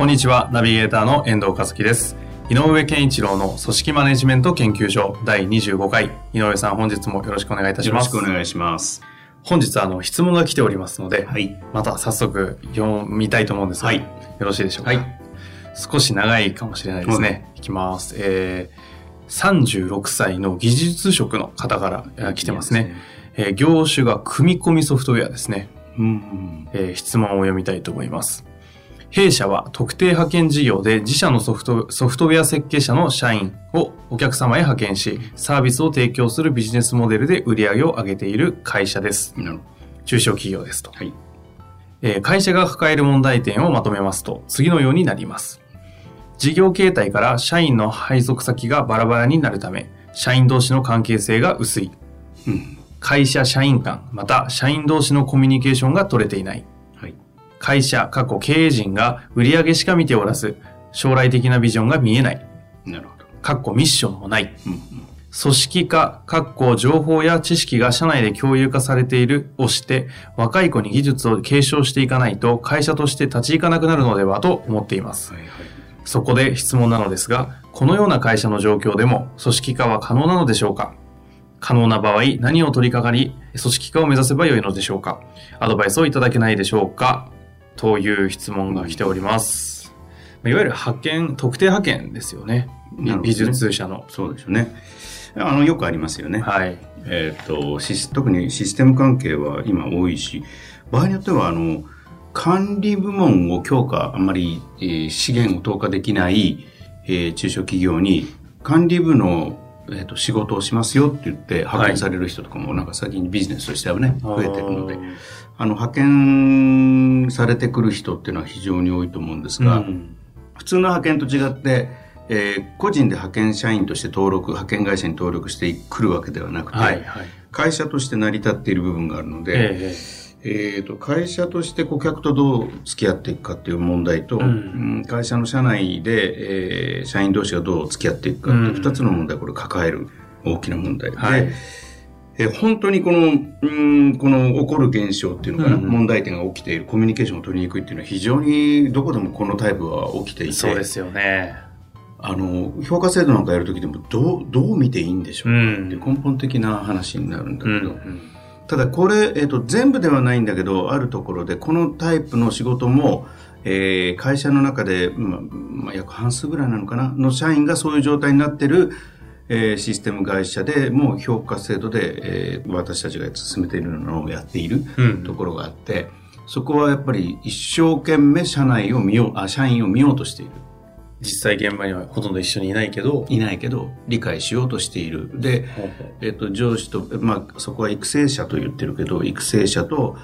こんにちは、ナビゲーターの遠藤和樹です。井上健一郎の組織マネジメント研究所第25回。井上さん、本日もよろしくお願いいたしよろます。しくお願いします。本日、あの、質問が来ておりますので、はい。また早速読みたいと思うんですが、はいよろしいでしょうか？はい少し長いかもしれないですね。いきます。えー、36歳の技術職の方からえー来てますね。えー業種が組み込みソフトウェアですね。うん。えー質問を読みたいと思います。弊社は特定派遣事業で自社のソフトソフトウェア設計者の社員をお客様へ派遣し、サービスを提供するビジネスモデルで売り上げを上げている会社です。中小企業ですと。はい。えー会社が抱える問題点をまとめますと、次のようになります。事業形態から社員の配属先がバラバラになるため、社員同士の関係性が薄い。うん。会社社員間、また社員同士のコミュニケーションが取れていない。はい。会社、過去経営陣が売上しか見ておらず、将来的なビジョンが見えない。なるほど。かっこミッションもない。うん。うん組織化、かっこ情報や知識が社内で共有化されているをして、若い子に技術を継承していかないと会社として立ち行かなくなるのではと思っています。はいはい。そこで質問なのですが、このような会社の状況でも組織化は可能なのでしょうか？可能な場合、何を取り掛かり、組織化を目指せばよいのでしょうか？アドバイスをいただけないでしょうか？という質問が来ております。いわゆる派遣、特定派遣ですよね。ね美術者の。そうですよね。あの、よくありますよね。はい。えっ、とシス、特にシステム関係は今多いし、場合によっては、あの、管理部門を強化、あんまり、えー資源を投下できない、えー中小企業に、管理部の、えー、と仕事をしますよって言って派遣される人とかも、なんか最近ビジネスとしてはね、増えてるので、あの、派遣されてくる人っていうのは非常に多いと思うんですが、うん。普通の派遣と違って、えー個人で派遣社員として登録、派遣会社に登録してくるわけではなくて、はい、はい。会社として成り立っている部分があるので、えええーと会社として顧客とどう付き合っていくかっていう問題と、ん。うん会社の社内で、えー社員同士がどう付き合っていくかっていううん。二つの問題をこれ抱える大きな問題で、はいえー本当にこの、うん、この起こる現象っていうのかな、うん。問題点が起きている、コミュニケーションを取りにくいっていうのは非常にどこでもこのタイプは起きていて、そうですよね。あの、評価制度なんかやるときでもどう、どう見ていいんでしょうかって根本的な話になるんだうんけど、ただこれ、えっと全部ではないんだけどあるところでこのタイプの仕事も、えー会社の中で、まあまあ、約半数ぐらいなのかなの社員がそういう状態になってる、えーシステム会社でもう評価制度で、えー私たちが進めているのをやっているうんところがあって、そこはやっぱり一生懸命社内を見ようあ社員を見ようとしている。実際現場にはほとんど一緒にいないけど、いないけど理解しようとしている。で、えっと、上司と、まあ、そこは育成者と言ってるけど、育成者と、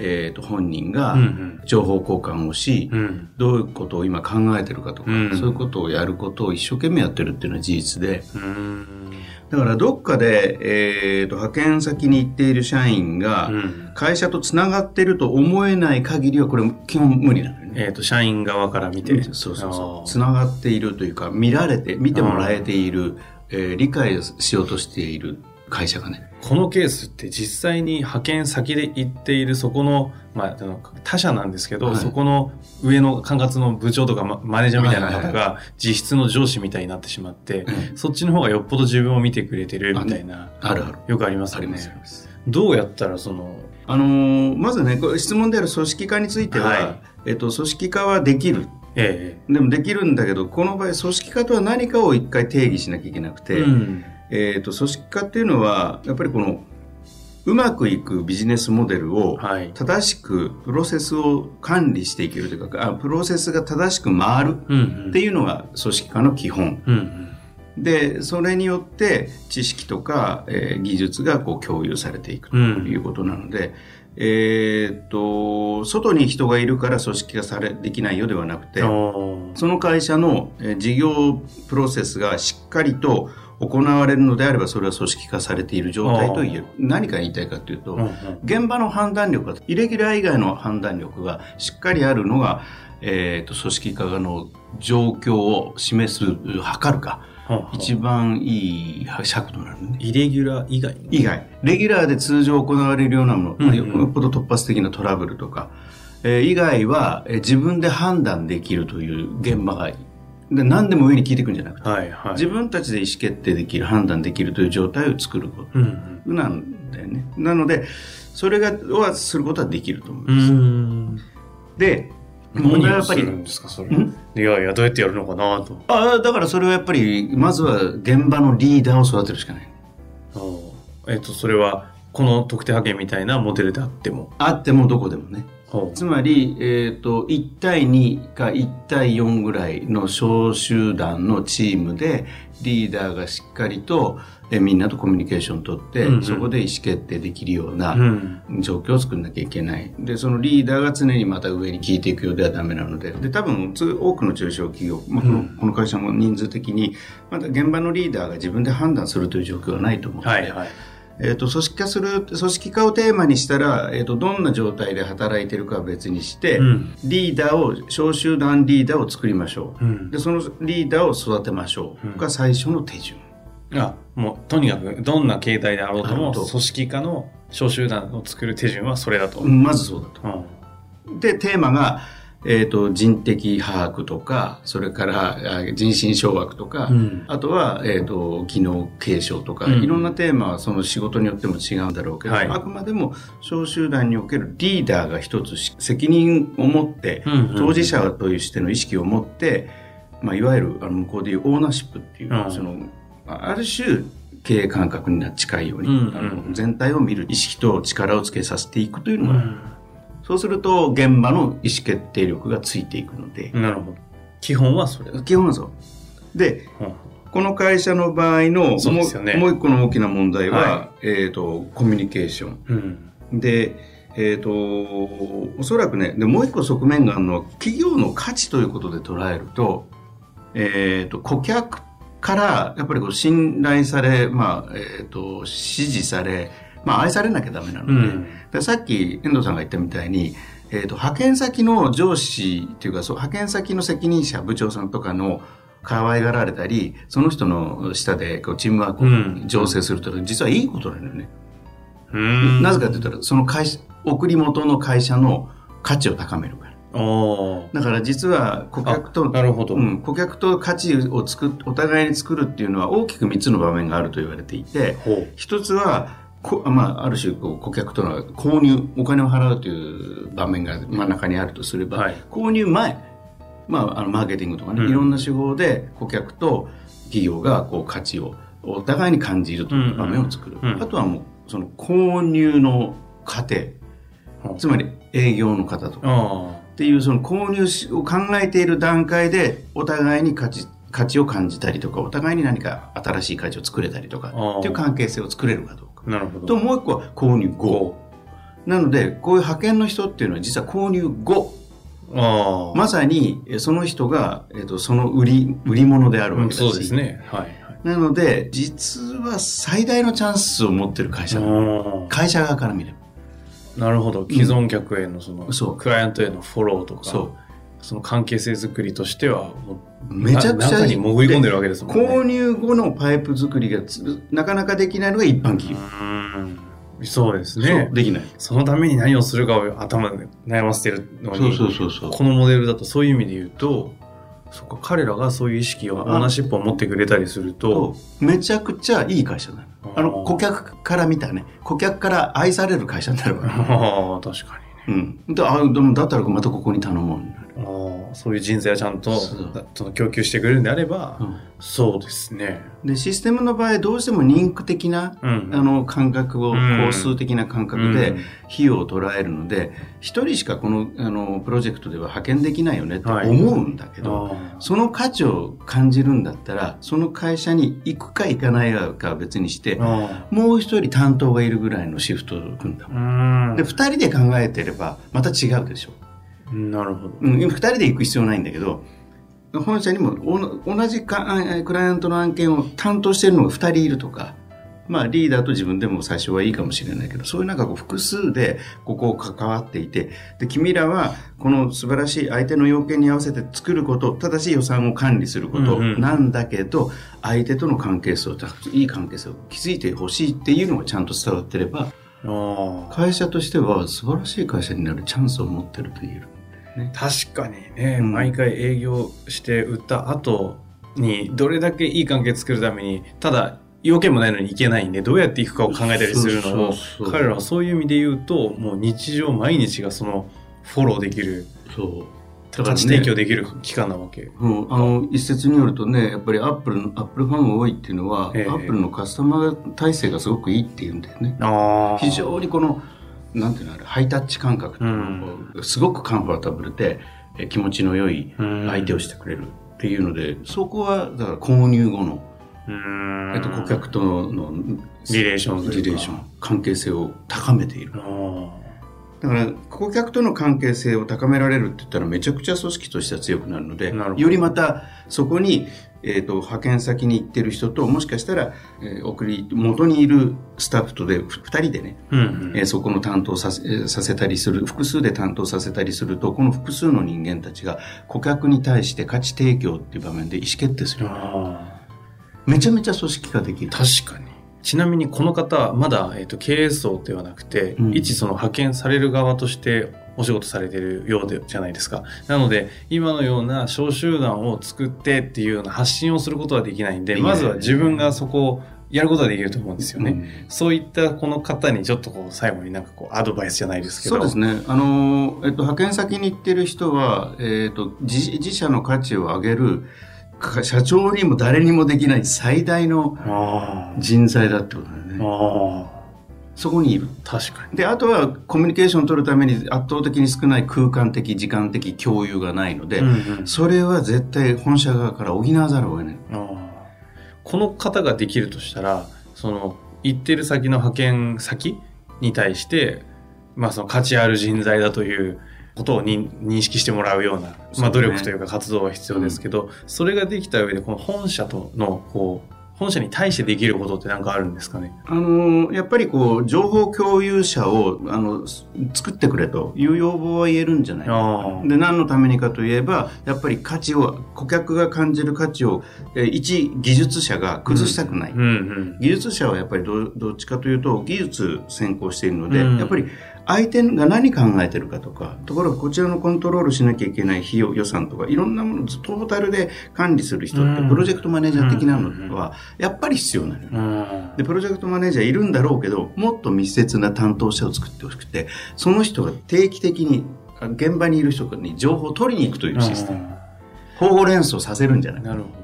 えっと、本人がうんうん情報交換をし、うん。どういうことを今考えてるかとか、うんそういうことをやることを一生懸命やってるっていうのは事実で、うん。だからどっかで、えっと、派遣先に行っている社員がうん、会社とつながってると思えない限りは、これ基本無理なのよね。えっ、と、社員側から見て。そうそうそう。つながっているというか、見られて、見てもらえている、えー理解しようとしている会社がね。このケースって実際に派遣先で行っているそこの、まあ、あの他社なんですけど、はいそこの上の管轄の部長とかママネージャーみたいなはいはい方が実質の上司みたいになってしまって、うんそっちの方がよっぽど自分を見てくれてるみたいな、あるある。よくありますよね。どうやったらその、あのーまずね、これ質問である組織化については、はいえっと、組織化はできる。えでもできるんだけど、この場合、組織化とは何かを一回定義しなきゃいけなくえて、うん。えっと、組織化っていうのは、やっぱりこの、うまくいくビジネスモデルを、はい。正しくプロセスを管理していけるというか、あプロセスが正しく回るうん、うん。っていうのが組織化の基本。うん、うん。で、それによって知識とか、えー技術がこう共有されていくとうんいうことなので、えーっと、外に人がいるから組織化され、できないよではなくて、その会社のえー事業プロセスがしっかりと行われるのであれば、それは組織化されている状態と言える。何が言いたいかというと、うんうん。現場の判断力が、イレギュラー以外の判断力がしっかりあるのが、えー、と組織化の状況を示す、測るか、一番いい尺度なのね。イレギュラー以外に？以外、レギュラーで通常行われるようなもの、うんうん。よよっぽど突発的なトラブルとか、えー以外は、えー自分で判断できるという現場がいい。で何でも上に聞いていくんじゃなくて、はいはい。自分たちで意思決定できる、判断できるという状態を作ることうんうん。なんだよね。なので、それが、はすることはできると思いうます。ん。で、問題はやっぱりいやいや、どうやってやるのかなと。ああ、だからそれはやっぱり、まずは現場のリーダーを育てるしかない。えっと、それは、この特定派遣みたいなモデルであっても。あってもどこでもね。ほつまり、えっ、と、1対2か1対4ぐらいの小集団のチームで、リーダーがしっかりと、えみんなとコミュニケーションを取って、うんうんそこで意思決定できるような、うん。状況を作んなきゃいけない。で、そのリーダーが常にまた上に聞いていくようではダメなので、で、多分、つ多くの中小企業、まあこのうんこの会社も人数的に、まだ現場のリーダーが自分で判断するという状況はないと思うので、はいはい。えっ、と、組織化する、組織化をテーマにしたら、えっ、と、どんな状態で働いてるかは別にして、うん。リーダーを、小集団リーダーを作りましょう。うんで、。そのリーダーを育てましょう。が最初の手順。あ、もう、とにかく、どんな形態であろうとも、組織化の小集団を作る手順はそれだと。まずそうだと。うん。で、テーマが、えっ、と、人的把握とか、それからあ人心掌握とか、うん。あとは、えっ、と、技能継承とか、うん。いろんなテーマはその仕事によっても違うんだろうけど、はい。あくまでも小集団におけるリーダーが一つし責任を持って、うんうん当事者としての意識を持って、まあ、いわゆるあの向こうでいうオーナーシップっていう、うん。その、ある種、経営感覚に近いように、うんうん。あの全体を見る意識と力をつけさせていくというのが、うんそうすると現場の意思決定力がついていくので、なるほど。基本はそれだ。基本はそう。で、うんこの会社の場合のそうねもう一個の大きな問題は、はえっ、と、コミュニケーション。うん。で、えっ、と、おそらくね、でもう一個側面があるのは、企業の価値ということで捉えると、えっ、と、顧客からやっぱりこう信頼され、まあ、えっ、と、支持され、まあ、愛されなきゃダメなので、うん。でさっき遠藤さんが言ったみたいに、えー、と派遣先の上司っていうかそう派遣先の責任者部長さんとかの可愛がられたりその人の下でこうチームワークうんを醸成すると実はいいことなのよね、うん。なぜかというとその会社送り元の会社の価値を高めるからだから実は顧客となるほど。うん、顧客と価値を作っお互いに作るっていうのは大きく3つの場面があると言われていて。一つは、こまあ、ある種こう顧客との購入、お金を払うという場面が真ん中にあるとすれば、はい。購入前、まあ、あのマーケティングとかね、うん。いろんな手法で顧客と企業がこう価値をお互いに感じるという場面を作る。うん。うん。あとはもう、その購入の過程、ほうつまり営業の方とか。あっていうその購入しを考えている段階でお互いに価値価値を感じたりとかお互いに何か新しい価値を作れたりとかっていう関係性を作れるかどうか。あ。なるほど。ともう一個は購入後。なのでこういう派遣の人っていうのは実は購入後ああ。まさにえその人が、えっとその売り売り物であるわうんけだし、そうですね。はい。はいなので実は最大のチャンスを持ってる会社会社側から見ればあ。なるほど。既存客へのその、そうクライアントへのフォローとか、そその関係性作りとしては、もううめちゃくちゃに潜り込んでるわけですもんね。購入後のパイプ作りがつなかなかできないのが一般企業、うん。そうですそねう。できない。そのために何をするかを頭で悩ませてるのに、そうそうそうそう。このモデルだとそういう意味で言うと、そ彼らがそういう意識を、オーナーシップを持ってくれたりすると、めちゃくちゃいい会社なのあの顧客から見たね。顧客から愛される会社になるわけ。ああ、確かうん。であでもだったらまたここに頼もうになるにね。のそういう人材をちゃんとその供給してくれるんであれば、うんそうですね。で、システムの場合、どうしても人区的な、うんあの、感覚を、うん工数的な感覚で、費用を捉えるので、一人しかこの、あの、プロジェクトでは派遣できないよねってはい思うんだけど、あその価値を感じるんだったら、その会社に行くか行かないかは別にして、あもう一人担当がいるぐらいのシフトを組んだ。うんで、二人で考えてれば、また違うでしょ。なるほど。うん、二人で行く必要ないんだけど、本社にもお同じクライアントの案件を担当しているのが二人いるとか、まあリーダーと自分でも最初はいいかもしれないけど、そういうなんかこう複数でここを関わっていて、で、君らはこの素晴らしい相手の要件に合わせて作ること、正しい予算を管理することうんうんなんだけど、相手との関係性を、いい関係性を築いてほしいっていうのがちゃんと伝わってれば、会社としては素晴らしい会社になるチャンスを持ってると言える。確かにね、うん。毎回営業して売った後にどれだけいい関係作るためにただ要件もないのにいけないんでどうやっていくかを考えたりするのをそうそうそう。彼らはそういう意味で言うともう日常毎日がそのフォローできるそう。価値提供できる期間なわけ。うん、あの一説によるとねやっぱりアップルのアップルファンが多いっていうのは、ええ。アップルのカスタマー体制がすごくいいっていうんだよね。あ非常にこのなんていうのあれハイタッチ感覚っていうのがすごくカンファータブルでえ気持ちの良い相手をしてくれるっていうので、そこはだから購入後の、うん。えっと、顧客とのリレーションリレーション関係性を高めている。あだから顧客との関係性を高められるって言ったらめちゃくちゃ組織としては強くなるのでよりまたそこに、えー、と派遣先に行ってる人ともしかしたら、えー送り元にいるスタッフとで2人でね、ーうん。えーそこの担当させえーさせたりする複数で担当させたりするとこの複数の人間たちが顧客に対して価値提供っていう場面で意思決定する。めちゃめちゃ組織化できる。ー確かに。ちなみにこの方はまだ、えー、と経営層ではなくて、うん。一その派遣される側としてお仕事されてるようでじゃないですか。なので今のような小集団を作ってっていうような発信をすることはできないんでまずは自分がそこをやることはできると思うんですよね、うん。そういったこの方にちょっとこう最後になんかこうアドバイスじゃないですけど。そうですね。あの、えっと、派遣先に行ってる人は、えっと、自自社の価値を上げる、か社長にも誰にもできない最大のあ人材だってことだよーね。あそこにいる。ー確かにで、あとはコミュニケーションを取るために圧倒的に少ない空間的、時間的共有がないので、うんうんそれは絶対本社側から補わざるを得ない。この方ができるとしたらその行ってる先の派遣先に対して、まあ、その価値ある人材だということをに認識してもらうような、まあ、努力というか活動は必要ですけど、それができた上でこの本社とのこう本社に対してできることって何かあるんですかね？あのやっぱりこう、情報共有者を、あの、す作ってくれという要望は言えるんじゃないか。で、何のためにかといえば、やっぱり価値を、顧客が感じる価値を、えー一技術者が崩したくない。うんうん技術者はやっぱりどどっちかというと技術先行しているので、うん。やっぱり相手が何考えてるかとか、ところがこちらのコントロールしなきゃいけない費用予算とか、いろんなものをトータルで管理する人って、うんプロジェクトマネージャー的なのは、やっぱり必要なのよ。うんで、プロジェクトマネージャーいるんだろうけど、もっと密接な担当者を作ってほしくて、その人が定期的に、あ現場にいる人に情報を取りに行くというシステム。相互連想させるんじゃないなるほど。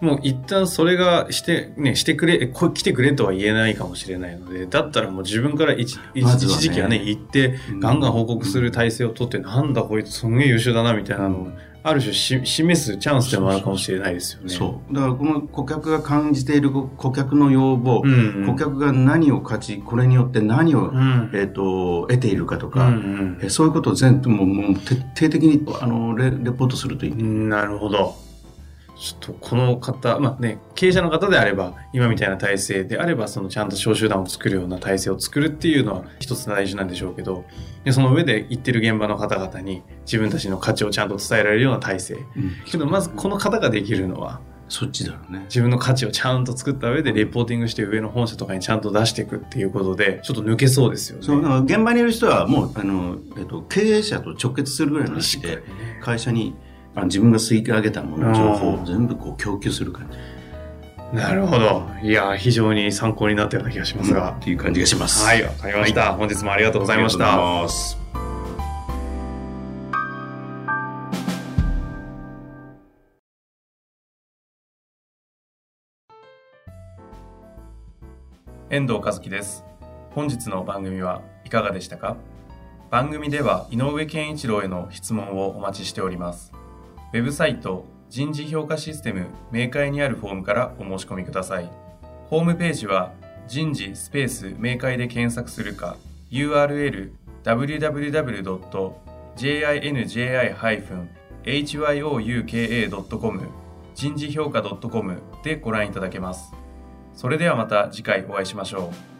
もう一旦それがして、ね、してくれ、こ来てくれとは言えないかもしれないので、だったらもう自分から一一まね一時期はね、行って、うんガンガン報告する体制をとって、なんだこいつすんげえ優秀だなみたいなのを、ある種し示すチャンスでもあるかもしれないですよね。そう。だからこの顧客が感じている顧客の要望、うん。顧客が何を価値、これによって何を、うん。えっ、と、得ているかとうか、んえそういうことを全部もうもう徹底的にあのレレポートするといい。うん。なるほど。ちょっとこの方、まあね、経営者の方であれば、今みたいな体制であれば、そのちゃんと小集団を作るような体制を作るっていうのは一つ大事なんでしょうけど、でその上で行ってる現場の方々に自分たちの価値をちゃんと伝えられるような体制。うんけど、まずこの方ができるのは、そっちだろうね。自分の価値をちゃんと作った上でレポーティングして上の本社とかにちゃんと出していくっていうことで、ちょっと抜けそうですよね。そう、だから現場にいる人はもう、あの、えっ、と、経営者と直結するぐらいの意識で会社にあ自分が吸い上げたもの情報を全部こう供給する感じ。なるほど。いや非常に参考になったような気がしますが、うん、っていう感じがします。はいわかりました、はい、本日もありがとうございました。遠藤和樹です。本日の番組はいかがでしたか？番組では井上健一郎への質問をお待ちしております。ウェブサイト人事評価システム明快にあるフォームからお申し込みください。ホームページは人事スペース明快で検索するか URL www.jinji-hyouka.com 人事評価 .com でご覧いただけます。それではまた次回お会いしましょう。